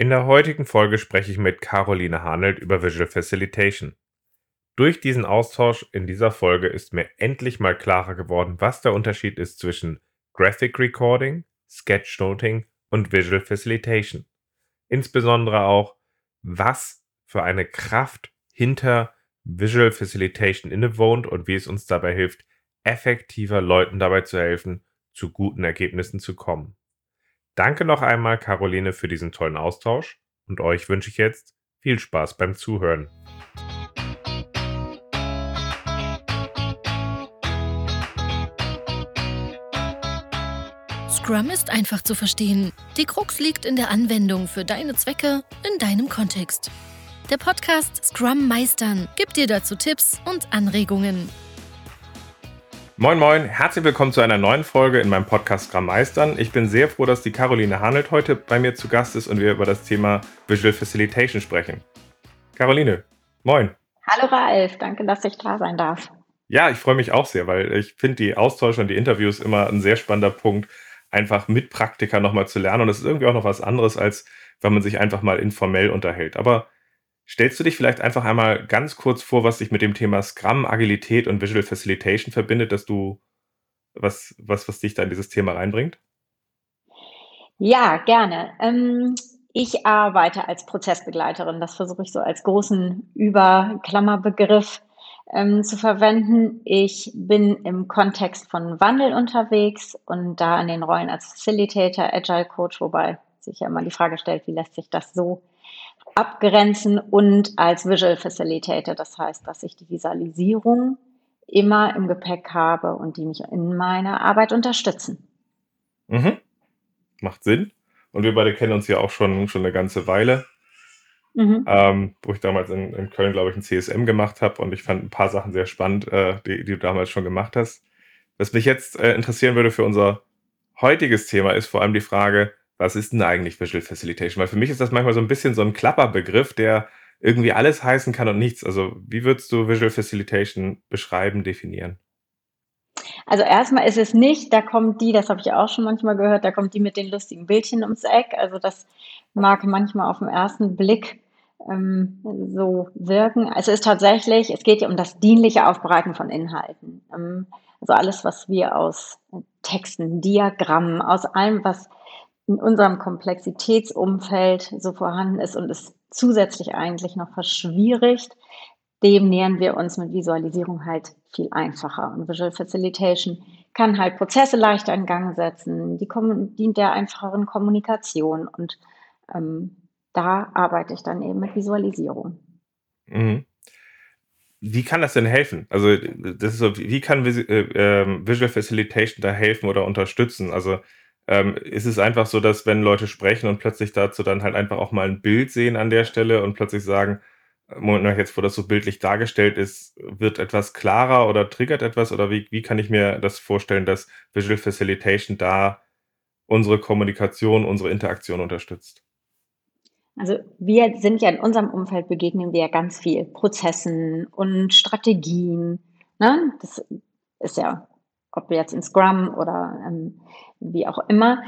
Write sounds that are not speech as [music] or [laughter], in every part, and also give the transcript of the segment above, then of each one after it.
In der heutigen Folge spreche ich mit Caroline Hanelt über Visual Facilitation. Durch diesen Austausch in dieser Folge ist mir endlich mal klarer geworden, was der Unterschied ist zwischen Graphic Recording, Sketchnoting und Visual Facilitation. Insbesondere auch, was für eine Kraft hinter Visual Facilitation innewohnt und wie es uns dabei hilft, effektiver Leuten dabei zu helfen, zu guten Ergebnissen zu kommen. Danke noch einmal, Caroline, für diesen tollen Austausch und euch wünsche ich jetzt viel Spaß beim Zuhören. Scrum ist einfach zu verstehen. Die Krux liegt in der Anwendung für deine Zwecke in deinem Kontext. Der Podcast Scrum Meistern gibt dir dazu Tipps und Anregungen. Moin Moin, herzlich willkommen zu einer neuen Folge in meinem Podcast Scrum Meistern. Ich bin sehr froh, dass die Caroline Hanelt heute bei mir zu Gast ist und wir über das Thema Visual Facilitation sprechen. Caroline, moin. Hallo Ralf, danke, dass ich da sein darf. Ja, ich freue mich auch sehr, weil ich finde die Austausche und die Interviews immer ein sehr spannender Punkt, einfach mit Praktika nochmal zu lernen. Und das ist irgendwie auch noch was anderes, als wenn man sich einfach mal informell unterhält. Aber Stellst du dich vielleicht einfach einmal ganz kurz vor, was sich mit dem Thema Scrum, Agilität und Visual Facilitation verbindet, dass du was, was, was dich da in dieses Thema reinbringt? Ja, gerne. Ähm, ich arbeite als Prozessbegleiterin. Das versuche ich so als großen Überklammerbegriff ähm, zu verwenden. Ich bin im Kontext von Wandel unterwegs und da in den Rollen als Facilitator, Agile Coach, wobei sich ja immer die Frage stellt, wie lässt sich das so abgrenzen und als Visual Facilitator. Das heißt, dass ich die Visualisierung immer im Gepäck habe und die mich in meiner Arbeit unterstützen. Mhm. Macht Sinn. Und wir beide kennen uns ja auch schon, schon eine ganze Weile. Mhm. Ähm, wo ich damals in, in Köln, glaube ich, ein CSM gemacht habe und ich fand ein paar Sachen sehr spannend, äh, die, die, du damals schon gemacht hast. Was mich jetzt äh, interessieren würde für unser heutiges Thema ist vor allem die Frage, was ist denn eigentlich Visual Facilitation? Weil für mich ist das manchmal so ein bisschen so ein Klapperbegriff, der irgendwie alles heißen kann und nichts. Also wie würdest du Visual Facilitation beschreiben, definieren? Also erstmal ist es nicht, da kommt die, das habe ich auch schon manchmal gehört, da kommt die mit den lustigen Bildchen ums Eck. Also das mag manchmal auf den ersten Blick ähm, so wirken. Also es ist tatsächlich, es geht ja um das dienliche Aufbereiten von Inhalten. Ähm, also alles, was wir aus Texten, Diagrammen, aus allem, was in unserem Komplexitätsumfeld so vorhanden ist und es zusätzlich eigentlich noch verschwierigt, dem nähern wir uns mit Visualisierung halt viel einfacher. Und Visual Facilitation kann halt Prozesse leichter in Gang setzen, die dient der einfacheren Kommunikation und ähm, da arbeite ich dann eben mit Visualisierung. Mhm. Wie kann das denn helfen? Also, das ist so, wie kann äh, ähm, Visual Facilitation da helfen oder unterstützen? Also, ähm, ist es einfach so, dass wenn Leute sprechen und plötzlich dazu dann halt einfach auch mal ein Bild sehen an der Stelle und plötzlich sagen, Moment mal, jetzt wo das so bildlich dargestellt ist, wird etwas klarer oder triggert etwas? Oder wie, wie kann ich mir das vorstellen, dass Visual Facilitation da unsere Kommunikation, unsere Interaktion unterstützt? Also wir sind ja in unserem Umfeld begegnen wir ja ganz viel Prozessen und Strategien. Ne? Das ist ja ob jetzt in Scrum oder ähm, wie auch immer.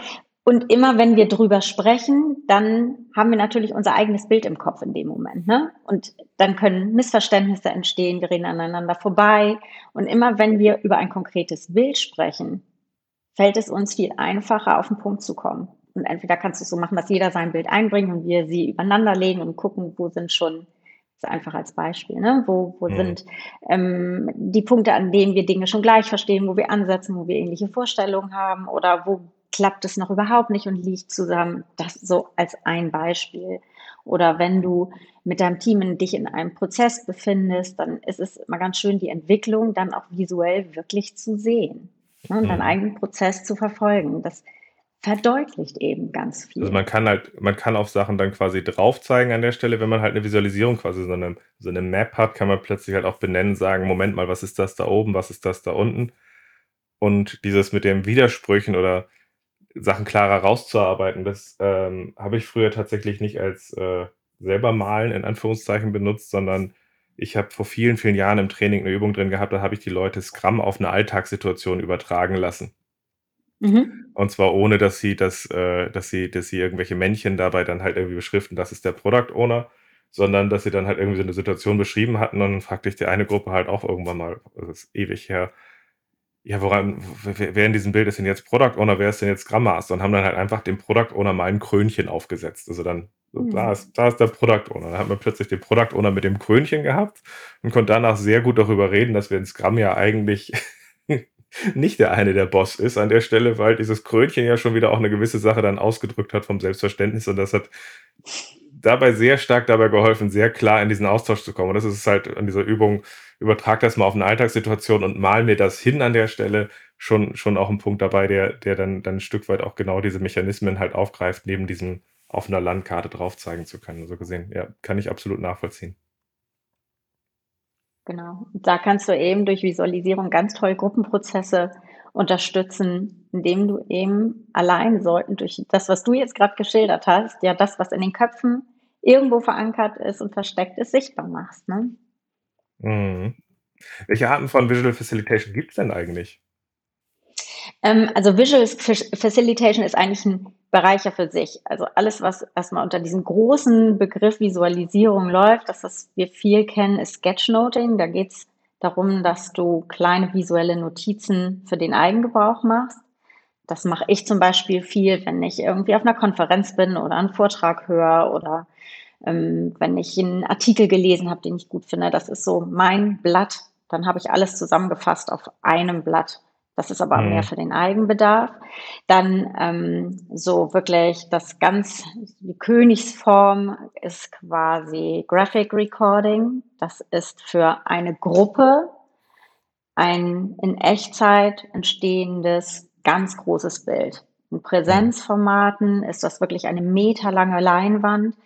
Und immer wenn wir drüber sprechen, dann haben wir natürlich unser eigenes Bild im Kopf in dem Moment. Ne? Und dann können Missverständnisse entstehen, wir reden aneinander vorbei. Und immer wenn wir über ein konkretes Bild sprechen, fällt es uns viel einfacher, auf den Punkt zu kommen. Und entweder kannst du es so machen, dass jeder sein Bild einbringt und wir sie übereinander legen und gucken, wo sind schon einfach als Beispiel, ne? wo, wo mhm. sind ähm, die Punkte, an denen wir Dinge schon gleich verstehen, wo wir ansetzen, wo wir ähnliche Vorstellungen haben oder wo klappt es noch überhaupt nicht und liegt zusammen. Das so als ein Beispiel. Oder wenn du mit deinem Team in dich in einem Prozess befindest, dann ist es immer ganz schön, die Entwicklung dann auch visuell wirklich zu sehen ne? und mhm. deinen eigenen Prozess zu verfolgen. Das verdeutlicht eben ganz viel. Also man kann halt, man kann auf Sachen dann quasi drauf zeigen an der Stelle, wenn man halt eine Visualisierung quasi so eine, so eine Map hat, kann man plötzlich halt auch benennen, sagen, Moment mal, was ist das da oben, was ist das da unten? Und dieses mit den Widersprüchen oder Sachen klarer rauszuarbeiten, das ähm, habe ich früher tatsächlich nicht als äh, selber malen in Anführungszeichen benutzt, sondern ich habe vor vielen, vielen Jahren im Training eine Übung drin gehabt, da habe ich die Leute Scrum auf eine Alltagssituation übertragen lassen. Mhm. Und zwar ohne, dass sie das, äh, dass sie, dass sie irgendwelche Männchen dabei dann halt irgendwie beschriften, das ist der Product Owner, sondern dass sie dann halt irgendwie so eine Situation beschrieben hatten und dann fragte ich die eine Gruppe halt auch irgendwann mal, das ist ewig her, ja, woran, wer in diesem Bild ist denn jetzt Product Owner, wer ist denn jetzt Scrum Master? Und haben dann halt einfach dem Product Owner mal ein Krönchen aufgesetzt. Also dann, so, mhm. da, ist, da ist der Product Owner. Dann hat man plötzlich den Product Owner mit dem Krönchen gehabt und konnte danach sehr gut darüber reden, dass wir in Scrum ja eigentlich nicht der eine der Boss ist an der Stelle, weil dieses Krönchen ja schon wieder auch eine gewisse Sache dann ausgedrückt hat vom Selbstverständnis und das hat dabei sehr stark dabei geholfen, sehr klar in diesen Austausch zu kommen. Und das ist halt an dieser Übung, übertrag das mal auf eine Alltagssituation und mal mir das hin an der Stelle, schon, schon auch ein Punkt dabei, der, der dann, dann ein Stück weit auch genau diese Mechanismen halt aufgreift, neben diesem auf einer Landkarte drauf zeigen zu können. So gesehen, ja, kann ich absolut nachvollziehen. Genau. Da kannst du eben durch Visualisierung ganz toll Gruppenprozesse unterstützen, indem du eben allein sollten durch das, was du jetzt gerade geschildert hast, ja das, was in den Köpfen irgendwo verankert ist und versteckt ist, sichtbar machst. Ne? Mhm. Welche Arten von Visual Facilitation gibt es denn eigentlich? Ähm, also Visual Facilitation ist eigentlich ein Bereich ja für sich. Also alles, was erstmal unter diesem großen Begriff Visualisierung läuft, das, was wir viel kennen, ist Sketchnoting. Da geht es darum, dass du kleine visuelle Notizen für den Eigengebrauch machst. Das mache ich zum Beispiel viel, wenn ich irgendwie auf einer Konferenz bin oder einen Vortrag höre oder ähm, wenn ich einen Artikel gelesen habe, den ich gut finde. Das ist so mein Blatt. Dann habe ich alles zusammengefasst auf einem Blatt. Das ist aber mhm. mehr für den Eigenbedarf. Dann ähm, so wirklich das ganz, die Königsform ist quasi Graphic Recording. Das ist für eine Gruppe ein in Echtzeit entstehendes ganz großes Bild. In Präsenzformaten ist das wirklich eine meterlange Leinwand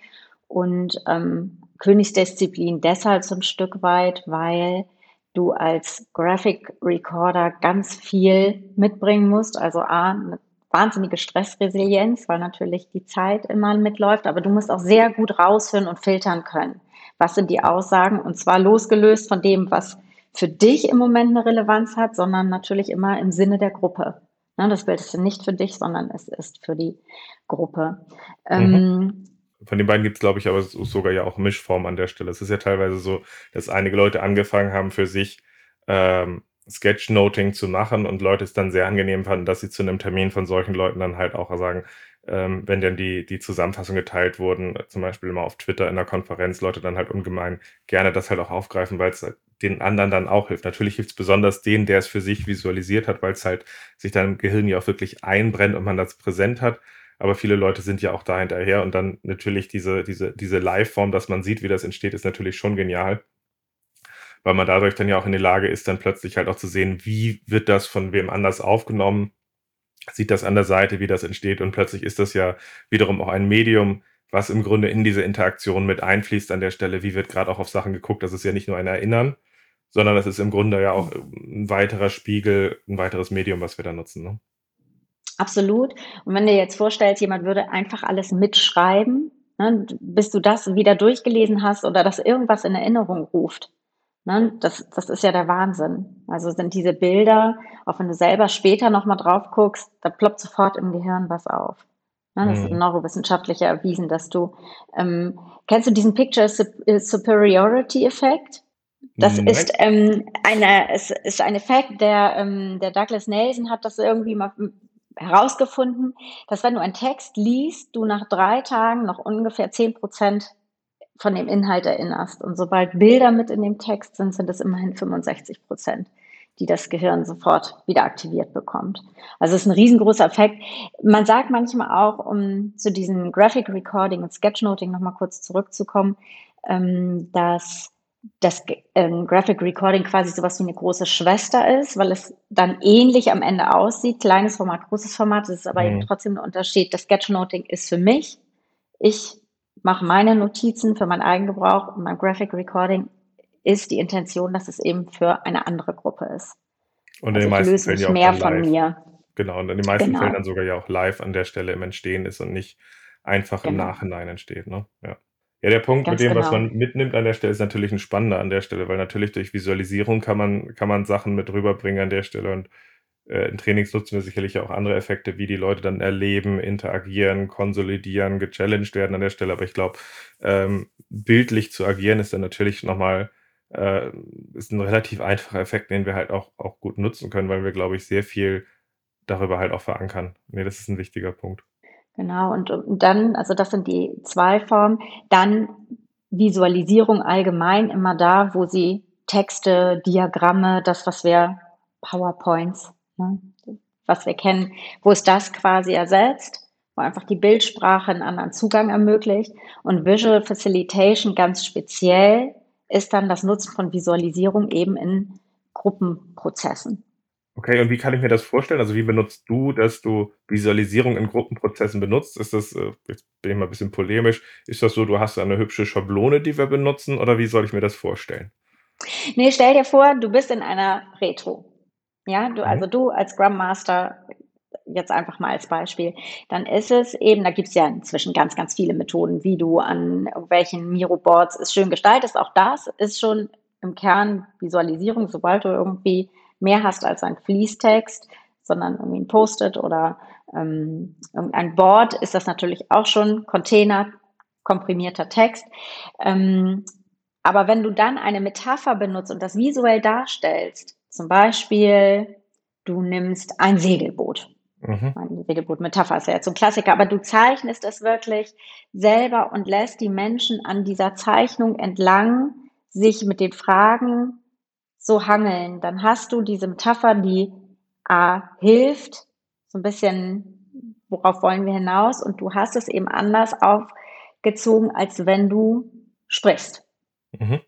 und ähm, Königsdisziplin deshalb so ein Stück weit, weil du als Graphic Recorder ganz viel mitbringen musst. Also A, eine wahnsinnige Stressresilienz, weil natürlich die Zeit immer mitläuft, aber du musst auch sehr gut raushören und filtern können. Was sind die Aussagen? Und zwar losgelöst von dem, was für dich im Moment eine Relevanz hat, sondern natürlich immer im Sinne der Gruppe. Ne, das Bild ist nicht für dich, sondern es ist für die Gruppe. Mhm. Von den beiden gibt es, glaube ich, aber sogar ja auch Mischform an der Stelle. Es ist ja teilweise so, dass einige Leute angefangen haben, für sich ähm, Sketchnoting zu machen und Leute es dann sehr angenehm fanden, dass sie zu einem Termin von solchen Leuten dann halt auch sagen, ähm, wenn dann die, die Zusammenfassung geteilt wurden, zum Beispiel immer auf Twitter in der Konferenz, Leute dann halt ungemein gerne das halt auch aufgreifen, weil es den anderen dann auch hilft. Natürlich hilft es besonders denen, der es für sich visualisiert hat, weil es halt sich dann im Gehirn ja auch wirklich einbrennt und man das präsent hat aber viele Leute sind ja auch da hinterher und dann natürlich diese, diese, diese Live-Form, dass man sieht, wie das entsteht, ist natürlich schon genial. Weil man dadurch dann ja auch in der Lage ist, dann plötzlich halt auch zu sehen, wie wird das von wem anders aufgenommen, sieht das an der Seite, wie das entsteht und plötzlich ist das ja wiederum auch ein Medium, was im Grunde in diese Interaktion mit einfließt an der Stelle, wie wird gerade auch auf Sachen geguckt. Das ist ja nicht nur ein Erinnern, sondern das ist im Grunde ja auch ein weiterer Spiegel, ein weiteres Medium, was wir da nutzen. Ne? Absolut. Und wenn du dir jetzt vorstellst, jemand würde einfach alles mitschreiben, ne, bis du das wieder durchgelesen hast oder dass irgendwas in Erinnerung ruft. Ne, das, das ist ja der Wahnsinn. Also sind diese Bilder, auch wenn du selber später nochmal drauf guckst, da ploppt sofort im Gehirn was auf. Ne, das mhm. ist neurowissenschaftlich erwiesen, dass du, ähm, kennst du diesen Picture Superiority Effekt? Das Nein. ist ähm, eine, es ist ein Effekt, der, ähm, der Douglas Nelson hat das irgendwie mal herausgefunden, dass wenn du einen Text liest, du nach drei Tagen noch ungefähr zehn Prozent von dem Inhalt erinnerst. Und sobald Bilder mit in dem Text sind, sind es immerhin 65 Prozent, die das Gehirn sofort wieder aktiviert bekommt. Also es ist ein riesengroßer Effekt. Man sagt manchmal auch, um zu diesem Graphic Recording und Sketchnoting nochmal kurz zurückzukommen, ähm, dass das ähm, Graphic Recording quasi sowas wie eine große Schwester ist, weil es dann ähnlich am Ende aussieht. Kleines Format, großes Format, das ist aber mhm. eben trotzdem ein Unterschied. Das Sketchnoting ist für mich. Ich mache meine Notizen für meinen Eigengebrauch und mein Graphic Recording ist die Intention, dass es eben für eine andere Gruppe ist. Und also in den meisten Fällen ja auch mehr von mir. Genau, und in den meisten genau. Fällen dann sogar ja auch live an der Stelle im Entstehen ist und nicht einfach genau. im Nachhinein entsteht. Ne? Ja. Ja, der Punkt Ganz mit dem, was genau. man mitnimmt an der Stelle, ist natürlich ein spannender an der Stelle, weil natürlich durch Visualisierung kann man, kann man Sachen mit rüberbringen an der Stelle und äh, in Trainings nutzen wir sicherlich auch andere Effekte, wie die Leute dann erleben, interagieren, konsolidieren, gechallenged werden an der Stelle. Aber ich glaube, ähm, bildlich zu agieren ist dann natürlich nochmal äh, ist ein relativ einfacher Effekt, den wir halt auch, auch gut nutzen können, weil wir, glaube ich, sehr viel darüber halt auch verankern. Nee, das ist ein wichtiger Punkt. Genau, und, und dann, also das sind die zwei Formen. Dann Visualisierung allgemein immer da, wo sie Texte, Diagramme, das, was wir PowerPoints, ne, was wir kennen, wo es das quasi ersetzt, wo einfach die Bildsprache einen anderen Zugang ermöglicht. Und Visual Facilitation ganz speziell ist dann das Nutzen von Visualisierung eben in Gruppenprozessen. Okay, und wie kann ich mir das vorstellen? Also, wie benutzt du, dass du Visualisierung in Gruppenprozessen benutzt? Ist das, äh, jetzt bin ich mal ein bisschen polemisch, ist das so, du hast eine hübsche Schablone, die wir benutzen, oder wie soll ich mir das vorstellen? Nee, stell dir vor, du bist in einer Retro. Ja, du, Mhm. also du als Scrum Master, jetzt einfach mal als Beispiel, dann ist es eben, da gibt es ja inzwischen ganz, ganz viele Methoden, wie du an welchen Miro-Boards es schön gestaltest. Auch das ist schon im Kern Visualisierung, sobald du irgendwie mehr hast als ein Fließtext, sondern irgendwie ein Post-it oder ähm, irgendein Board, ist das natürlich auch schon Container, komprimierter Text. Ähm, aber wenn du dann eine Metapher benutzt und das visuell darstellst, zum Beispiel, du nimmst ein Segelboot. Mhm. Eine Segelboot-Metapher ist ja jetzt so ein Klassiker, aber du zeichnest es wirklich selber und lässt die Menschen an dieser Zeichnung entlang sich mit den Fragen so hangeln. Dann hast du diese Metapher, die A hilft, so ein bisschen, worauf wollen wir hinaus, und du hast es eben anders aufgezogen, als wenn du sprichst. Mhm.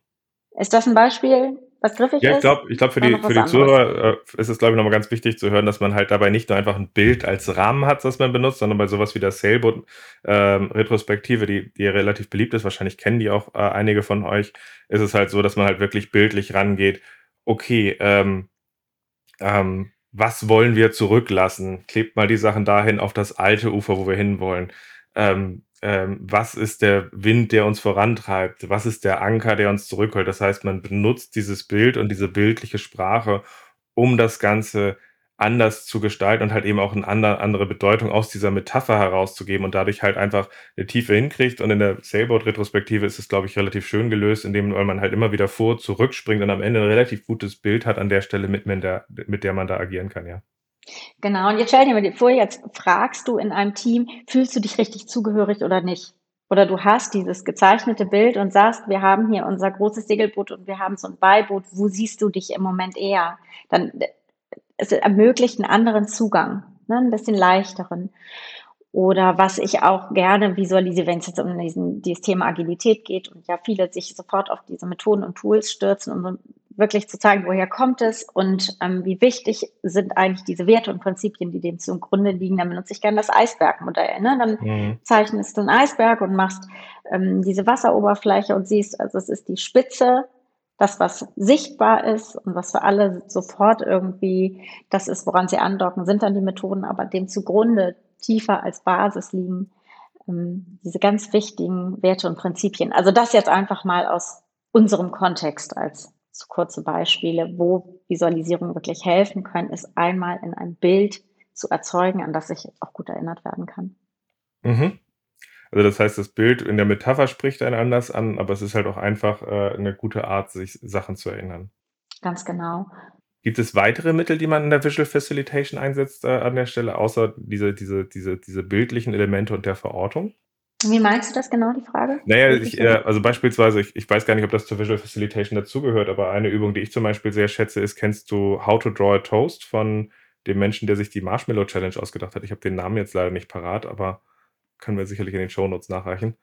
Ist das ein Beispiel, was griffig Ja, ich ist? glaube, ich glaub, für die, für die anderes? Zuhörer äh, ist es, glaube ich, nochmal ganz wichtig zu hören, dass man halt dabei nicht nur einfach ein Bild als Rahmen hat, das man benutzt, sondern bei sowas wie der Sailboat-Retrospektive, die, die ja relativ beliebt ist, wahrscheinlich kennen die auch äh, einige von euch, ist es halt so, dass man halt wirklich bildlich rangeht. Okay, ähm, ähm, was wollen wir zurücklassen? Klebt mal die Sachen dahin auf das alte Ufer, wo wir hinwollen. Ähm, ähm, was ist der Wind, der uns vorantreibt? Was ist der Anker, der uns zurückholt? Das heißt, man benutzt dieses Bild und diese bildliche Sprache, um das Ganze anders zu gestalten und halt eben auch eine andere, Bedeutung aus dieser Metapher herauszugeben und dadurch halt einfach eine Tiefe hinkriegt. Und in der Sailboat-Retrospektive ist es, glaube ich, relativ schön gelöst, indem man halt immer wieder vor, zurückspringt und am Ende ein relativ gutes Bild hat an der Stelle, mit, mit, der, mit der man da agieren kann, ja. Genau, und jetzt stell dir mal vor, jetzt fragst du in einem Team, fühlst du dich richtig zugehörig oder nicht? Oder du hast dieses gezeichnete Bild und sagst, wir haben hier unser großes Segelboot und wir haben so ein Beiboot, wo siehst du dich im Moment eher? Dann es ermöglicht einen anderen Zugang, ne, ein bisschen leichteren. Oder was ich auch gerne visualisiere, wenn es jetzt um diesen, dieses Thema Agilität geht und ja viele sich sofort auf diese Methoden und Tools stürzen, um wirklich zu zeigen, woher kommt es und ähm, wie wichtig sind eigentlich diese Werte und Prinzipien, die dem zugrunde liegen. Dann benutze ich gerne das Eisbergmodell. Ne? Dann Mhm. zeichnest du einen Eisberg und machst ähm, diese Wasseroberfläche und siehst, also es ist die Spitze, das, was sichtbar ist und was für alle sofort irgendwie das ist, woran sie andocken, sind dann die Methoden, aber dem zugrunde tiefer als Basis liegen ähm, diese ganz wichtigen Werte und Prinzipien. Also das jetzt einfach mal aus unserem Kontext als so kurze Beispiele, wo Visualisierungen wirklich helfen können, ist einmal in ein Bild zu erzeugen, an das ich auch gut erinnert werden kann. Mhm. Also das heißt, das Bild in der Metapher spricht einen anders an, aber es ist halt auch einfach äh, eine gute Art, sich Sachen zu erinnern. Ganz genau. Gibt es weitere Mittel, die man in der Visual Facilitation einsetzt äh, an der Stelle, außer diese, diese, diese, diese bildlichen Elemente und der Verortung? Wie meinst du das genau, die Frage? Naja, ich, äh, also beispielsweise, ich, ich weiß gar nicht, ob das zur Visual Facilitation dazugehört, aber eine Übung, die ich zum Beispiel sehr schätze, ist, kennst du How to Draw a Toast von dem Menschen, der sich die Marshmallow Challenge ausgedacht hat? Ich habe den Namen jetzt leider nicht parat, aber können wir sicherlich in den Shownotes nachreichen.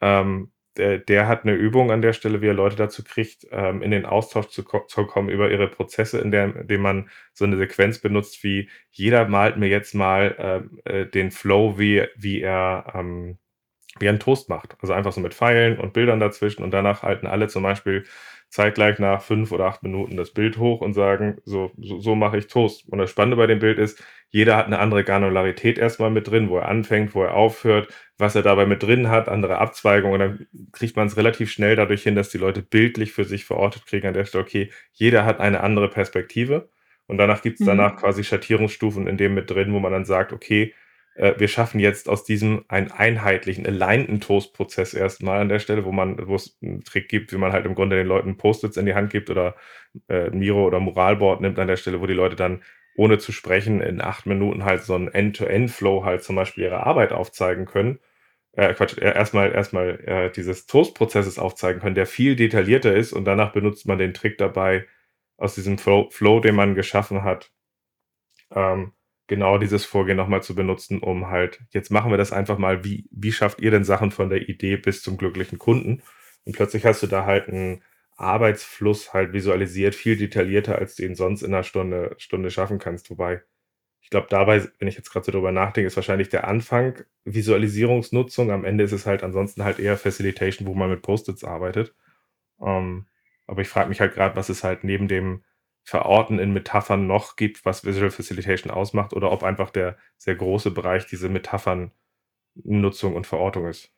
Ähm, der, der hat eine Übung an der Stelle, wie er Leute dazu kriegt, ähm, in den Austausch zu, ko- zu kommen über ihre Prozesse, in der, indem man so eine Sequenz benutzt, wie jeder malt mir jetzt mal ähm, äh, den Flow, wie, wie er ähm, wie er einen Toast macht. Also einfach so mit Pfeilen und Bildern dazwischen und danach halten alle zum Beispiel zeitgleich nach fünf oder acht Minuten das Bild hoch und sagen, so, so, so mache ich Toast. Und das Spannende bei dem Bild ist, jeder hat eine andere Granularität erstmal mit drin, wo er anfängt, wo er aufhört, was er dabei mit drin hat, andere Abzweigungen. Und dann kriegt man es relativ schnell dadurch hin, dass die Leute bildlich für sich verortet kriegen an der Stelle, okay, jeder hat eine andere Perspektive. Und danach gibt es Mhm. danach quasi Schattierungsstufen in dem mit drin, wo man dann sagt, okay, äh, wir schaffen jetzt aus diesem einen einheitlichen, alignten Toast-Prozess erstmal an der Stelle, wo man, wo es einen Trick gibt, wie man halt im Grunde den Leuten Post-its in die Hand gibt oder äh, Miro oder Muralboard nimmt an der Stelle, wo die Leute dann ohne zu sprechen in acht Minuten halt so einen End-to-End-Flow halt zum Beispiel ihre Arbeit aufzeigen können. Äh, Quatsch, äh, erstmal erstmal äh, dieses Toast-Prozesses aufzeigen können, der viel detaillierter ist und danach benutzt man den Trick dabei aus diesem Flow, Flow den man geschaffen hat, ähm, genau dieses Vorgehen nochmal zu benutzen, um halt, jetzt machen wir das einfach mal, wie, wie schafft ihr denn Sachen von der Idee bis zum glücklichen Kunden? Und plötzlich hast du da halt einen Arbeitsfluss halt visualisiert, viel detaillierter, als du ihn sonst in einer Stunde, Stunde schaffen kannst. Wobei, ich glaube, dabei, wenn ich jetzt gerade so drüber nachdenke, ist wahrscheinlich der Anfang Visualisierungsnutzung. Am Ende ist es halt ansonsten halt eher Facilitation, wo man mit Post-its arbeitet. Ähm, aber ich frage mich halt gerade, was es halt neben dem Verorten in Metaphern noch gibt, was Visual Facilitation ausmacht, oder ob einfach der sehr große Bereich diese Metaphern-Nutzung und Verortung ist.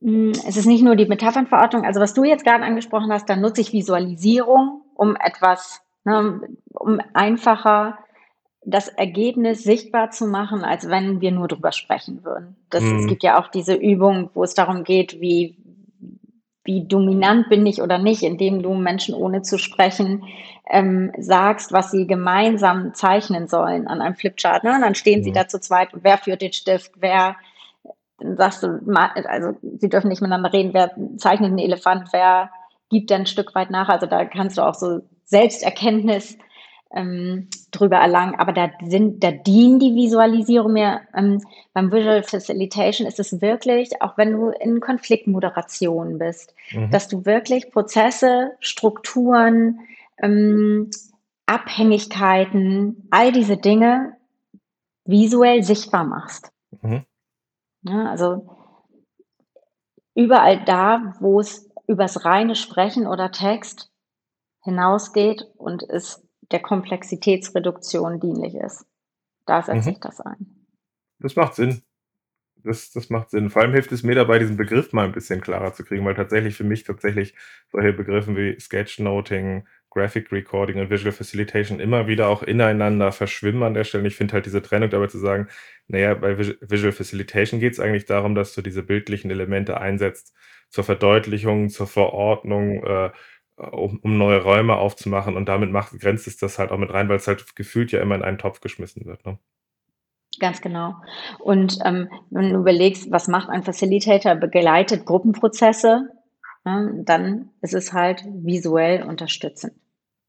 Mm, es ist nicht nur die Metaphernverortung, also was du jetzt gerade angesprochen hast, dann nutze ich Visualisierung, um etwas, ne, um einfacher das Ergebnis sichtbar zu machen, als wenn wir nur drüber sprechen würden. Das, Mhm. Es gibt ja auch diese Übung, wo es darum geht, wie, wie dominant bin ich oder nicht, indem du Menschen ohne zu sprechen ähm, sagst, was sie gemeinsam zeichnen sollen an einem Flipchart. Ne? Und dann stehen sie Mhm. da zu zweit und wer führt den Stift, wer dann sagst du, also sie dürfen nicht miteinander reden, wer zeichnet einen Elefant, wer gibt dann ein Stück weit nach. Also da kannst du auch so Selbsterkenntnis ähm, drüber erlangen. Aber da sind, da dienen die Visualisierung mir. Ähm, beim Visual Facilitation ist es wirklich, auch wenn du in Konfliktmoderation bist, Mhm. dass du wirklich Prozesse, Strukturen, ähm, Abhängigkeiten, all diese Dinge visuell sichtbar machst. Mhm. Ja, also überall da, wo es übers reine Sprechen oder Text hinausgeht und es der Komplexitätsreduktion dienlich ist. Da setze Mhm. ich das ein. Das macht Sinn. Das, das macht Sinn. Vor allem hilft es mir dabei, diesen Begriff mal ein bisschen klarer zu kriegen, weil tatsächlich für mich tatsächlich solche Begriffen wie Sketchnoting, Graphic Recording und Visual Facilitation immer wieder auch ineinander verschwimmen an der Stelle. Und Ich finde halt diese Trennung dabei zu sagen, naja, bei Vis- Visual Facilitation geht es eigentlich darum, dass du diese bildlichen Elemente einsetzt zur Verdeutlichung, zur Verordnung, äh, um, um neue Räume aufzumachen und damit macht, grenzt es das halt auch mit rein, weil es halt gefühlt ja immer in einen Topf geschmissen wird. Ne? Ganz genau. Und ähm, wenn du überlegst, was macht ein Facilitator, begleitet Gruppenprozesse, ja, dann ist es halt visuell unterstützend.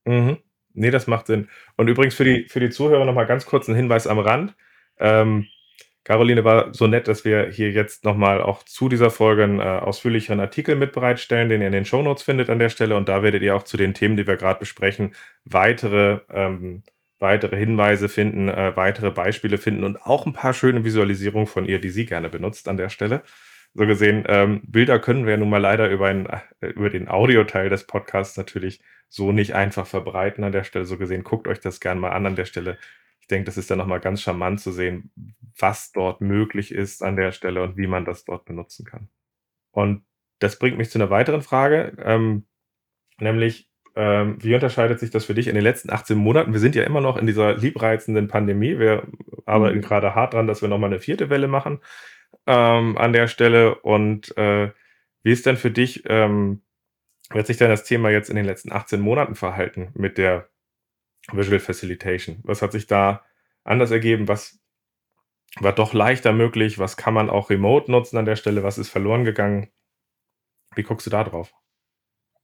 Mhm. Nee, das macht Sinn. Und übrigens für die, für die Zuhörer nochmal ganz kurz ein Hinweis am Rand. Ähm, Caroline war so nett, dass wir hier jetzt nochmal auch zu dieser Folge einen äh, ausführlicheren Artikel mit bereitstellen, den ihr in den Shownotes findet an der Stelle. Und da werdet ihr auch zu den Themen, die wir gerade besprechen, weitere, ähm, weitere Hinweise finden, äh, weitere Beispiele finden und auch ein paar schöne Visualisierungen von ihr, die sie gerne benutzt an der Stelle. So gesehen, ähm, Bilder können wir nun mal leider über, ein, äh, über den Audioteil des Podcasts natürlich so nicht einfach verbreiten an der Stelle. So gesehen, guckt euch das gerne mal an an der Stelle. Ich denke, das ist dann nochmal ganz charmant zu sehen, was dort möglich ist an der Stelle und wie man das dort benutzen kann. Und das bringt mich zu einer weiteren Frage, ähm, nämlich, ähm, wie unterscheidet sich das für dich in den letzten 18 Monaten? Wir sind ja immer noch in dieser liebreizenden Pandemie. Wir arbeiten Mhm. gerade hart dran, dass wir nochmal eine vierte Welle machen ähm, an der Stelle. Und äh, wie ist denn für dich, ähm, wie hat sich denn das Thema jetzt in den letzten 18 Monaten verhalten mit der Visual Facilitation? Was hat sich da anders ergeben? Was war doch leichter möglich? Was kann man auch remote nutzen an der Stelle? Was ist verloren gegangen? Wie guckst du da drauf?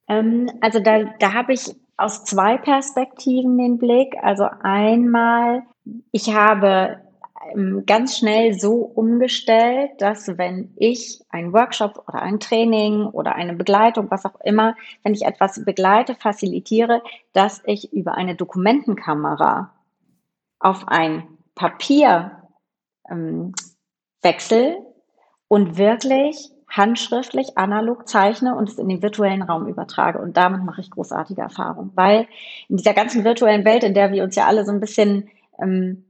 Ähm, also da, da habe ich aus zwei Perspektiven den Blick. Also einmal, ich habe ganz schnell so umgestellt, dass wenn ich einen Workshop oder ein Training oder eine Begleitung, was auch immer, wenn ich etwas begleite, facilitiere, dass ich über eine Dokumentenkamera auf ein Papier ähm, wechsel und wirklich handschriftlich analog zeichne und es in den virtuellen Raum übertrage. Und damit mache ich großartige Erfahrungen, weil in dieser ganzen virtuellen Welt, in der wir uns ja alle so ein bisschen, ähm,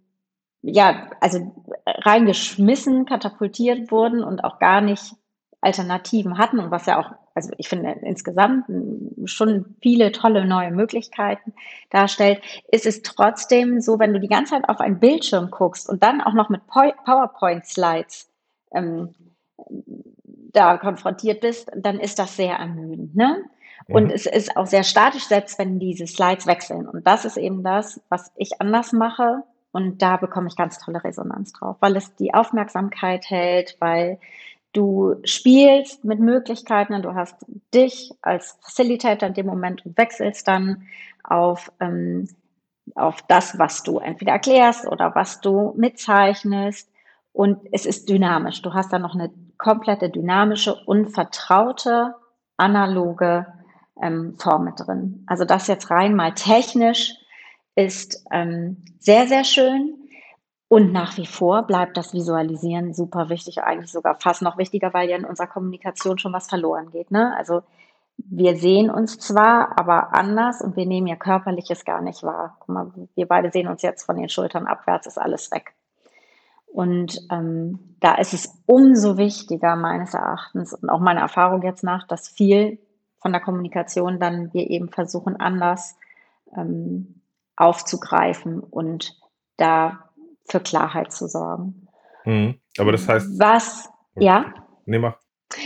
ja, also reingeschmissen, katapultiert wurden und auch gar nicht Alternativen hatten und was ja auch, also ich finde insgesamt schon viele tolle neue Möglichkeiten darstellt, ist es trotzdem so, wenn du die ganze Zeit auf einen Bildschirm guckst und dann auch noch mit PowerPoint-Slides ähm, da konfrontiert bist, dann ist das sehr ermüdend. Ne? Und mhm. es ist auch sehr statisch, selbst wenn diese Slides wechseln. Und das ist eben das, was ich anders mache. Und da bekomme ich ganz tolle Resonanz drauf, weil es die Aufmerksamkeit hält, weil du spielst mit Möglichkeiten, du hast dich als Facilitator in dem Moment und wechselst dann auf, ähm, auf das, was du entweder erklärst oder was du mitzeichnest. Und es ist dynamisch. Du hast dann noch eine komplette dynamische, unvertraute, analoge ähm, Form mit drin. Also das jetzt rein mal technisch ist ähm, sehr, sehr schön. Und nach wie vor bleibt das Visualisieren super wichtig, eigentlich sogar fast noch wichtiger, weil ja in unserer Kommunikation schon was verloren geht. Ne? Also wir sehen uns zwar, aber anders und wir nehmen ja körperliches gar nicht wahr. Guck mal, wir beide sehen uns jetzt von den Schultern abwärts, ist alles weg. Und ähm, da ist es umso wichtiger meines Erachtens und auch meine Erfahrung jetzt nach, dass viel von der Kommunikation dann wir eben versuchen anders ähm, aufzugreifen und da für Klarheit zu sorgen. Mhm. Aber das heißt. Was, ja? Nee, mach.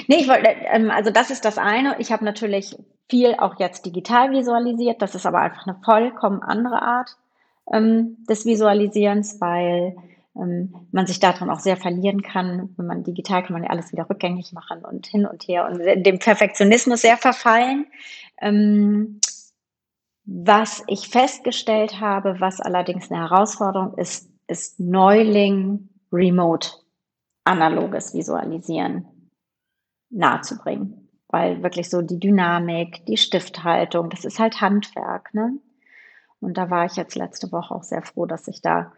Nee, ich wollte, ähm, also das ist das eine. Ich habe natürlich viel auch jetzt digital visualisiert. Das ist aber einfach eine vollkommen andere Art ähm, des Visualisierens, weil ähm, man sich darin auch sehr verlieren kann. Wenn man digital kann man ja alles wieder rückgängig machen und hin und her und dem Perfektionismus sehr verfallen. Ähm, was ich festgestellt habe, was allerdings eine Herausforderung ist, ist Neuling Remote analoges Visualisieren nahezubringen. Weil wirklich so die Dynamik, die Stifthaltung, das ist halt Handwerk. Ne? Und da war ich jetzt letzte Woche auch sehr froh, dass ich da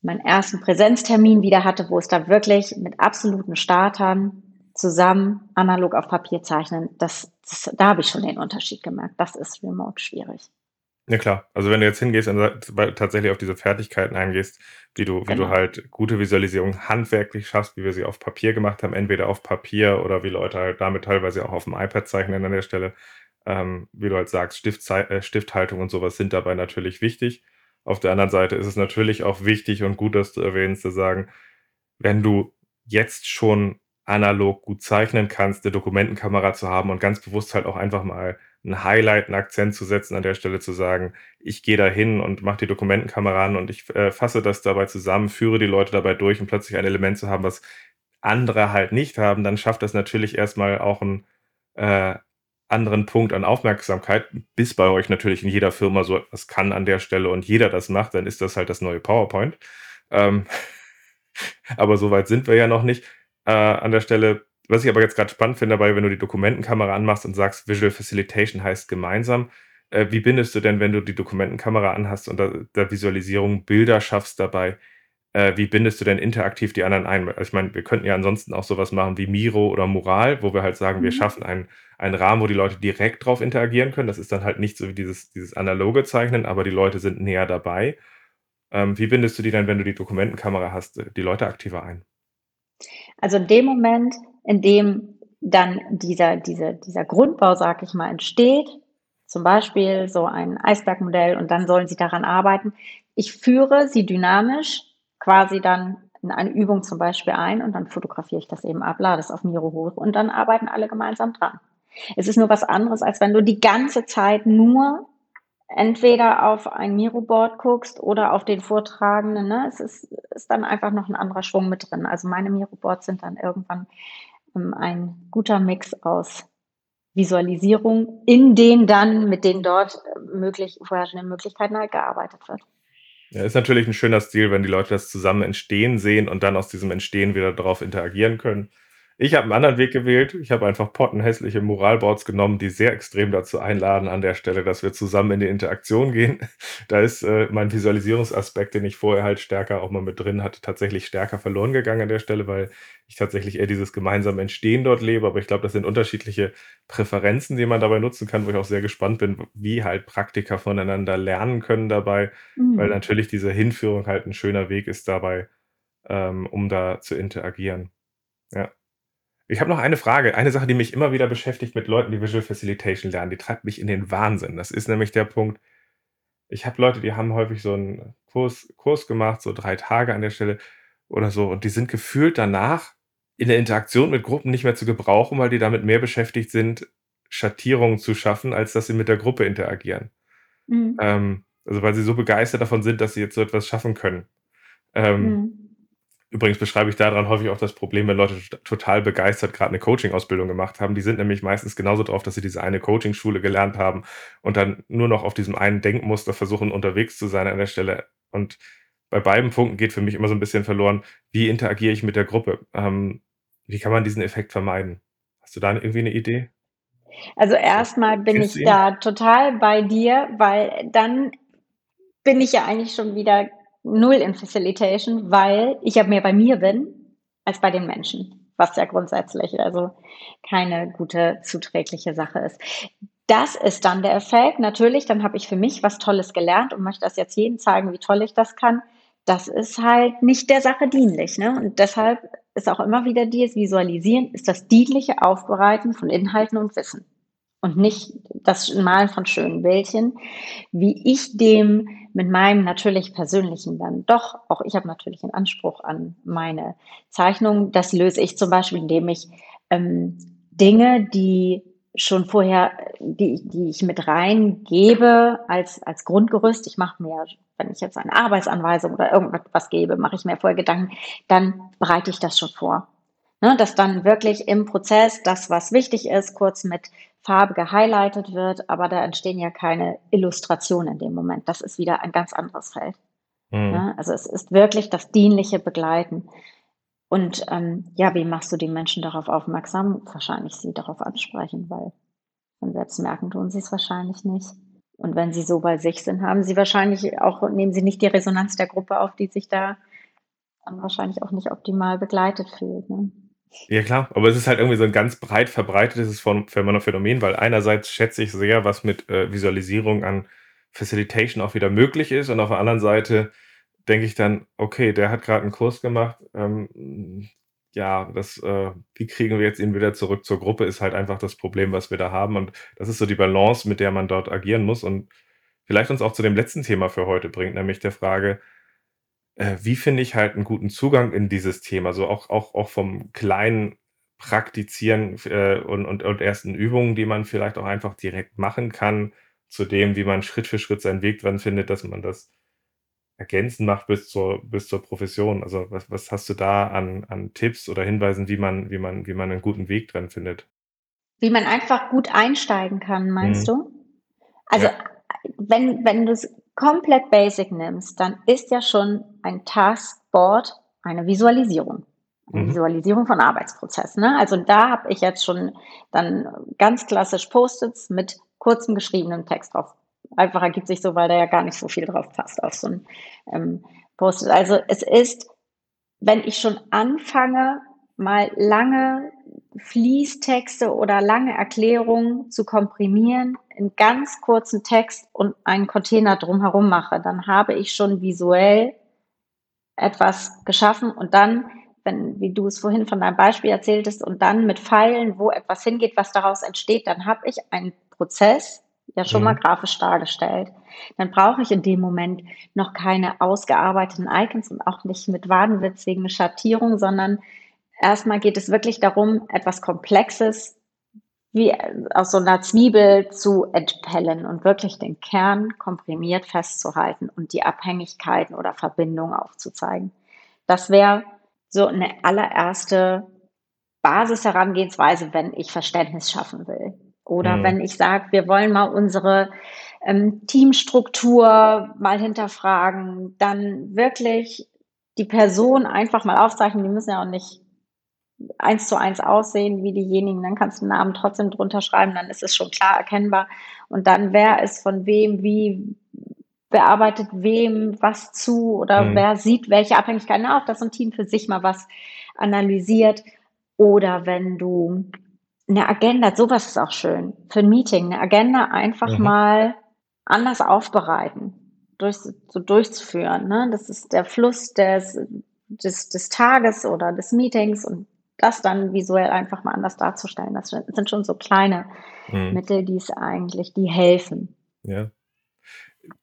meinen ersten Präsenztermin wieder hatte, wo es da wirklich mit absoluten Startern zusammen analog auf Papier zeichnen, das, das da habe ich schon den Unterschied gemerkt. Das ist remote schwierig. Ja klar, also wenn du jetzt hingehst und tatsächlich auf diese Fertigkeiten eingehst, wie du, wie genau. du halt gute Visualisierung handwerklich schaffst, wie wir sie auf Papier gemacht haben, entweder auf Papier oder wie Leute halt damit teilweise auch auf dem iPad zeichnen an der Stelle, ähm, wie du halt sagst, Stift, äh, Stifthaltung und sowas sind dabei natürlich wichtig. Auf der anderen Seite ist es natürlich auch wichtig und gut, dass du erwähnst, zu sagen, wenn du jetzt schon analog gut zeichnen kannst, eine Dokumentenkamera zu haben und ganz bewusst halt auch einfach mal ein Highlight, einen Akzent zu setzen, an der Stelle zu sagen, ich gehe da hin und mache die Dokumentenkamera an und ich äh, fasse das dabei zusammen, führe die Leute dabei durch und plötzlich ein Element zu haben, was andere halt nicht haben, dann schafft das natürlich erstmal auch ein, äh, anderen Punkt an Aufmerksamkeit, bis bei euch natürlich in jeder Firma so etwas kann an der Stelle und jeder das macht, dann ist das halt das neue PowerPoint. Ähm, [laughs] aber so weit sind wir ja noch nicht. Äh, an der Stelle, was ich aber jetzt gerade spannend finde dabei, wenn du die Dokumentenkamera anmachst und sagst, Visual Facilitation heißt gemeinsam, äh, wie bindest du denn, wenn du die Dokumentenkamera anhast und da, der Visualisierung Bilder schaffst dabei, äh, wie bindest du denn interaktiv die anderen ein? Also ich meine, wir könnten ja ansonsten auch sowas machen wie Miro oder Mural, wo wir halt sagen, wir mhm. schaffen einen, einen Rahmen, wo die Leute direkt drauf interagieren können. Das ist dann halt nicht so wie dieses, dieses analoge Zeichnen, aber die Leute sind näher dabei. Ähm, wie bindest du die dann, wenn du die Dokumentenkamera hast, äh, die Leute aktiver ein? Also in dem Moment, in dem dann dieser, dieser, dieser Grundbau, sag ich mal, entsteht, zum Beispiel so ein Eisbergmodell und dann sollen sie daran arbeiten. Ich führe sie dynamisch quasi dann in eine Übung zum Beispiel ein und dann fotografiere ich das eben ab, lade es auf Miro hoch und dann arbeiten alle gemeinsam dran. Es ist nur was anderes, als wenn du die ganze Zeit nur entweder auf ein Miro-Board guckst oder auf den Vortragenden. Ne? Es ist, ist dann einfach noch ein anderer Schwung mit drin. Also meine Miro-Boards sind dann irgendwann ähm, ein guter Mix aus Visualisierung, in dem dann mit den dort äh, möglich, vorherrschenden Möglichkeiten halt gearbeitet wird. Ja, ist natürlich ein schöner Stil, wenn die Leute das zusammen entstehen sehen und dann aus diesem Entstehen wieder darauf interagieren können. Ich habe einen anderen Weg gewählt. Ich habe einfach pottenhässliche Moralboards genommen, die sehr extrem dazu einladen an der Stelle, dass wir zusammen in die Interaktion gehen. [laughs] Da ist äh, mein Visualisierungsaspekt, den ich vorher halt stärker auch mal mit drin hatte, tatsächlich stärker verloren gegangen an der Stelle, weil ich tatsächlich eher dieses gemeinsame Entstehen dort lebe. Aber ich glaube, das sind unterschiedliche Präferenzen, die man dabei nutzen kann, wo ich auch sehr gespannt bin, wie halt Praktiker voneinander lernen können dabei, mhm. weil natürlich diese Hinführung halt ein schöner Weg ist dabei, ähm, um da zu interagieren. Ja. Ich habe noch eine Frage, eine Sache, die mich immer wieder beschäftigt mit Leuten, die Visual Facilitation lernen, die treibt mich in den Wahnsinn. Das ist nämlich der Punkt, ich habe Leute, die haben häufig so einen Kurs Kurs gemacht, so drei Tage an der Stelle oder so, und die sind gefühlt danach in der Interaktion mit Gruppen nicht mehr zu gebrauchen, weil die damit mehr beschäftigt sind, Schattierungen zu schaffen, als dass sie mit der Gruppe interagieren. Mhm. Ähm, also weil sie so begeistert davon sind, dass sie jetzt so etwas schaffen können. Ähm, mhm. Übrigens beschreibe ich daran häufig auch das Problem, wenn Leute total begeistert gerade eine Coaching-Ausbildung gemacht haben. Die sind nämlich meistens genauso drauf, dass sie diese eine Coaching-Schule gelernt haben und dann nur noch auf diesem einen Denkmuster versuchen, unterwegs zu sein an der Stelle. Und bei beiden Punkten geht für mich immer so ein bisschen verloren, wie interagiere ich mit der Gruppe? Ähm, wie kann man diesen Effekt vermeiden? Hast du da irgendwie eine Idee? Also erstmal bin ich da total bei dir, weil dann bin ich ja eigentlich schon wieder null in Facilitation, weil ich ja mehr bei mir bin als bei den Menschen, was ja grundsätzlich also keine gute zuträgliche Sache ist. Das ist dann der Effekt. Natürlich, dann habe ich für mich was Tolles gelernt und möchte das jetzt jedem zeigen, wie toll ich das kann. Das ist halt nicht der Sache dienlich. Ne? Und deshalb ist auch immer wieder dieses Visualisieren, ist das dienliche Aufbereiten von Inhalten und Wissen und nicht das Malen von schönen Bildchen, wie ich dem mit meinem natürlich persönlichen dann doch, auch ich habe natürlich einen Anspruch an meine Zeichnung, das löse ich zum Beispiel, indem ich ähm, Dinge, die schon vorher, die, die ich mit reingebe als, als Grundgerüst, ich mache mir, wenn ich jetzt eine Arbeitsanweisung oder irgendwas gebe, mache ich mir vorher Gedanken, dann bereite ich das schon vor. Ne, dass dann wirklich im Prozess das, was wichtig ist, kurz mit Farbe gehighlightet wird, aber da entstehen ja keine Illustrationen in dem Moment. Das ist wieder ein ganz anderes Feld. Mhm. Ne? Also es ist wirklich das dienliche Begleiten. Und ähm, ja, wie machst du die Menschen darauf aufmerksam? Wahrscheinlich sie darauf ansprechen, weil von selbst merken tun sie es wahrscheinlich nicht. Und wenn sie so bei sich sind, haben sie wahrscheinlich auch, nehmen sie nicht die Resonanz der Gruppe auf, die sich da dann wahrscheinlich auch nicht optimal begleitet fühlt. Ne? Ja klar, aber es ist halt irgendwie so ein ganz breit verbreitetes Phänomen, weil einerseits schätze ich sehr, was mit äh, Visualisierung an Facilitation auch wieder möglich ist und auf der anderen Seite denke ich dann, okay, der hat gerade einen Kurs gemacht, ähm, ja, das, äh, wie kriegen wir jetzt ihn wieder zurück zur Gruppe, ist halt einfach das Problem, was wir da haben und das ist so die Balance, mit der man dort agieren muss und vielleicht uns auch zu dem letzten Thema für heute bringt, nämlich der Frage, äh, wie finde ich halt einen guten Zugang in dieses Thema? So auch auch auch vom kleinen Praktizieren, äh, und und und ersten Übungen, die man vielleicht auch einfach direkt machen kann, zu dem, wie man Schritt für Schritt seinen Weg dran findet, dass man das ergänzend macht bis zur bis zur Profession. Also, was was hast du da an an Tipps oder Hinweisen, wie man wie man wie man einen guten Weg dran findet? Wie man einfach gut einsteigen kann, meinst Mhm. du? Also, Ja. wenn wenn du's komplett basic nimmst, dann ist ja schon ein Taskboard eine Visualisierung. Eine mhm. Visualisierung von Arbeitsprozessen. Ne? Also da habe ich jetzt schon dann ganz klassisch Post-its mit kurzem geschriebenem Text drauf. Einfach ergibt sich so, weil da ja gar nicht so viel drauf passt auf so ein ähm, Post-it. Also es ist, wenn ich schon anfange, mal lange Fließtexte oder lange Erklärungen zu komprimieren in ganz kurzen Text und einen Container drumherum mache, dann habe ich schon visuell etwas geschaffen und dann, wenn, wie du es vorhin von deinem Beispiel erzähltest, und dann mit Pfeilen, wo etwas hingeht, was daraus entsteht, dann habe ich einen Prozess ja schon mhm. mal grafisch dargestellt. Dann brauche ich in dem Moment noch keine ausgearbeiteten Icons und auch nicht mit wahnwitzigen Schattierungen, sondern erstmal geht es wirklich darum, etwas Komplexes wie aus so einer Zwiebel zu entpellen und wirklich den Kern komprimiert festzuhalten und die Abhängigkeiten oder Verbindungen aufzuzeigen. Das wäre so eine allererste Basisherangehensweise, wenn ich Verständnis schaffen will. Oder mhm. wenn ich sage, wir wollen mal unsere ähm, Teamstruktur mal hinterfragen, dann wirklich die Person einfach mal aufzeichnen. Die müssen ja auch nicht eins zu eins aussehen wie diejenigen, dann kannst du den Namen trotzdem drunter schreiben, dann ist es schon klar erkennbar. Und dann, wer ist von wem, wie bearbeitet wem was zu oder mhm. wer sieht welche Abhängigkeiten auf, dass ein Team für sich mal was analysiert. Oder wenn du eine Agenda, sowas ist auch schön, für ein Meeting, eine Agenda einfach mhm. mal anders aufbereiten, durch, so durchzuführen. Ne? Das ist der Fluss des, des, des Tages oder des Meetings und das dann visuell einfach mal anders darzustellen. Das sind schon so kleine mhm. Mittel, die es eigentlich, die helfen. Ja.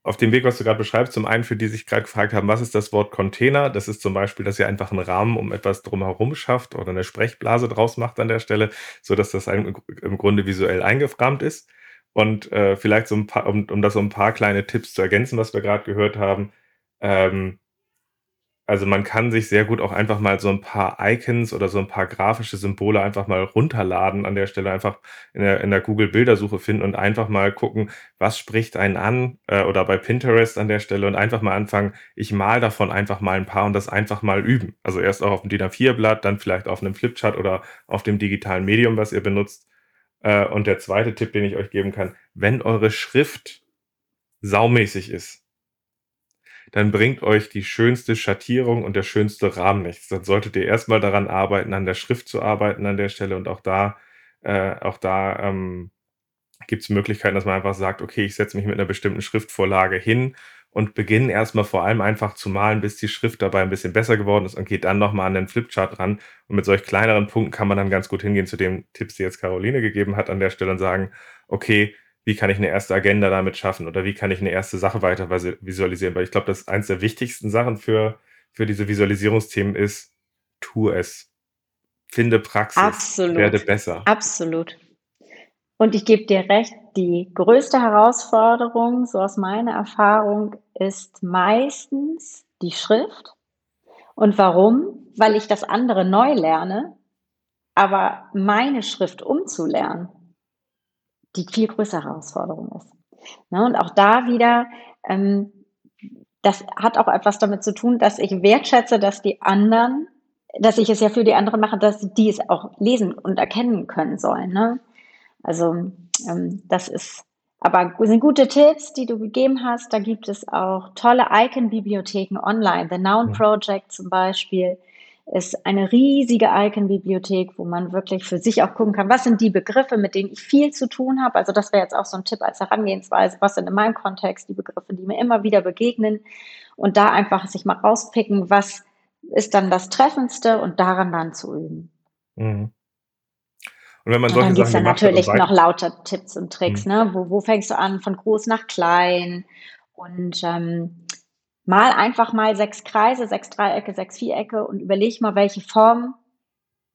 Auf dem Weg, was du gerade beschreibst, zum einen für die sich gerade gefragt haben, was ist das Wort Container? Das ist zum Beispiel, dass ihr einfach einen Rahmen um etwas drumherum schafft oder eine Sprechblase draus macht an der Stelle, sodass das im Grunde visuell eingeframmt ist. Und äh, vielleicht so ein paar, um, um das so ein paar kleine Tipps zu ergänzen, was wir gerade gehört haben. Ähm, also man kann sich sehr gut auch einfach mal so ein paar Icons oder so ein paar grafische Symbole einfach mal runterladen an der Stelle, einfach in der, in der Google-Bildersuche finden und einfach mal gucken, was spricht einen an äh, oder bei Pinterest an der Stelle und einfach mal anfangen, ich mal davon einfach mal ein paar und das einfach mal üben. Also erst auch auf dem DIN A4-Blatt, dann vielleicht auf einem Flipchart oder auf dem digitalen Medium, was ihr benutzt. Äh, und der zweite Tipp, den ich euch geben kann, wenn eure Schrift saumäßig ist, dann bringt euch die schönste Schattierung und der schönste Rahmen nichts. Dann solltet ihr erstmal daran arbeiten, an der Schrift zu arbeiten an der Stelle und auch da, äh, auch da ähm, gibt es Möglichkeiten, dass man einfach sagt, okay, ich setze mich mit einer bestimmten Schriftvorlage hin und beginne erstmal vor allem einfach zu malen, bis die Schrift dabei ein bisschen besser geworden ist und geht dann nochmal an den Flipchart ran. Und mit solch kleineren Punkten kann man dann ganz gut hingehen zu den Tipps, die jetzt Caroline gegeben hat an der Stelle und sagen, okay, wie kann ich eine erste Agenda damit schaffen oder wie kann ich eine erste Sache weiter visualisieren? Weil ich glaube, dass eins der wichtigsten Sachen für, für diese Visualisierungsthemen ist, tu es. Finde Praxis. Absolut. Werde besser. Absolut. Und ich gebe dir recht, die größte Herausforderung, so aus meiner Erfahrung, ist meistens die Schrift. Und warum? Weil ich das andere neu lerne, aber meine Schrift umzulernen, die viel größere Herausforderung ist. Ne? Und auch da wieder, ähm, das hat auch etwas damit zu tun, dass ich wertschätze, dass die anderen, dass ich es ja für die anderen mache, dass die es auch lesen und erkennen können sollen. Ne? Also ähm, das ist, aber sind gute Tipps, die du gegeben hast. Da gibt es auch tolle Icon-Bibliotheken online. The Noun Project zum Beispiel ist eine riesige Icon-Bibliothek, wo man wirklich für sich auch gucken kann, was sind die Begriffe, mit denen ich viel zu tun habe. Also das wäre jetzt auch so ein Tipp als Herangehensweise, was sind in meinem Kontext die Begriffe, die mir immer wieder begegnen und da einfach sich mal rauspicken, was ist dann das Treffendste und daran dann zu üben. Mhm. Und wenn man solche und dann gibt es dann natürlich noch lauter Tipps und Tricks, mhm. ne? Wo, wo fängst du an, von groß nach klein? Und ähm, mal einfach mal sechs Kreise, sechs Dreiecke, sechs Vierecke und überleg mal, welche Form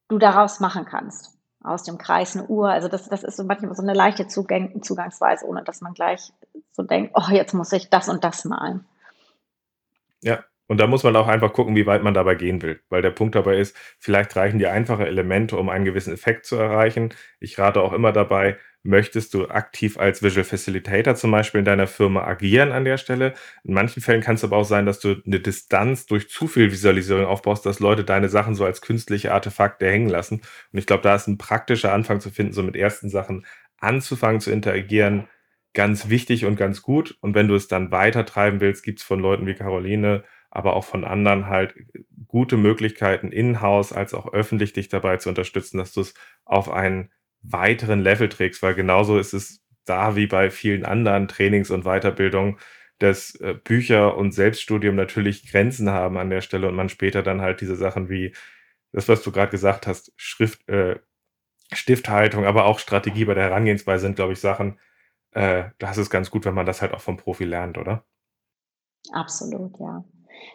du daraus machen kannst. Aus dem Kreis eine Uhr. Also das, das ist so manchmal so eine leichte Zugang, Zugangsweise, ohne dass man gleich so denkt, oh, jetzt muss ich das und das malen. Ja, und da muss man auch einfach gucken, wie weit man dabei gehen will. Weil der Punkt dabei ist, vielleicht reichen dir einfache Elemente, um einen gewissen Effekt zu erreichen. Ich rate auch immer dabei, möchtest du aktiv als Visual Facilitator zum Beispiel in deiner Firma agieren an der Stelle. In manchen Fällen kann es aber auch sein, dass du eine Distanz durch zu viel Visualisierung aufbaust, dass Leute deine Sachen so als künstliche Artefakte hängen lassen. Und ich glaube, da ist ein praktischer Anfang zu finden, so mit ersten Sachen anzufangen zu interagieren, ganz wichtig und ganz gut. Und wenn du es dann weiter treiben willst, gibt es von Leuten wie Caroline aber auch von anderen halt gute Möglichkeiten in-house als auch öffentlich dich dabei zu unterstützen, dass du es auf einen weiteren Level trägst, weil genauso ist es da wie bei vielen anderen Trainings und Weiterbildungen, dass äh, Bücher und Selbststudium natürlich Grenzen haben an der Stelle und man später dann halt diese Sachen wie das, was du gerade gesagt hast, Schrift, äh, Stifthaltung, aber auch Strategie bei der Herangehensweise sind, glaube ich, Sachen, äh, das ist ganz gut, wenn man das halt auch vom Profi lernt, oder? Absolut, ja.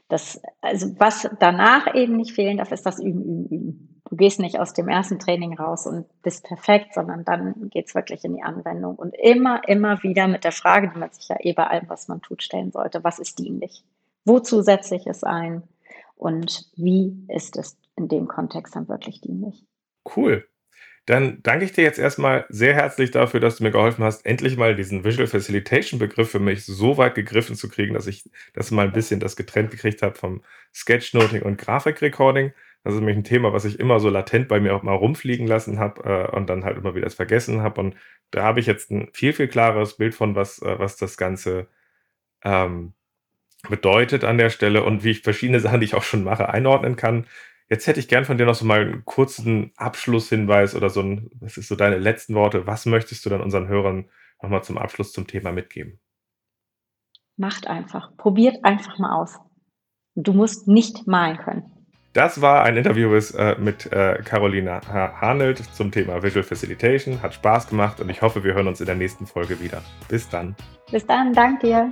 Das, also was danach eben nicht fehlen darf, ist das Üben, Üben, Üben. Du gehst nicht aus dem ersten Training raus und bist perfekt, sondern dann geht es wirklich in die Anwendung und immer, immer wieder mit der Frage, die man sich ja eh bei allem, was man tut, stellen sollte, was ist dienlich? Wozu setze ich es ein? Und wie ist es in dem Kontext dann wirklich dienlich? Cool. Dann danke ich dir jetzt erstmal sehr herzlich dafür, dass du mir geholfen hast, endlich mal diesen Visual Facilitation Begriff für mich so weit gegriffen zu kriegen, dass ich das mal ein bisschen das getrennt gekriegt habe vom Sketchnoting und Grafikrecording. Das ist nämlich ein Thema, was ich immer so latent bei mir auch mal rumfliegen lassen habe äh, und dann halt immer wieder vergessen habe. Und da habe ich jetzt ein viel, viel klareres Bild von, was, äh, was das Ganze ähm, bedeutet an der Stelle und wie ich verschiedene [laughs] Sachen, die ich auch schon mache, einordnen kann. Jetzt hätte ich gern von dir noch so mal einen kurzen Abschlusshinweis oder so ein, was ist so deine letzten Worte? Was möchtest du dann unseren Hörern nochmal zum Abschluss zum Thema mitgeben? Macht einfach. Probiert einfach mal aus. Du musst nicht malen können. Das war ein Interview äh, mit äh, Carolina Hanelt zum Thema Visual Facilitation. Hat Spaß gemacht und ich hoffe, wir hören uns in der nächsten Folge wieder. Bis dann. Bis dann, danke dir.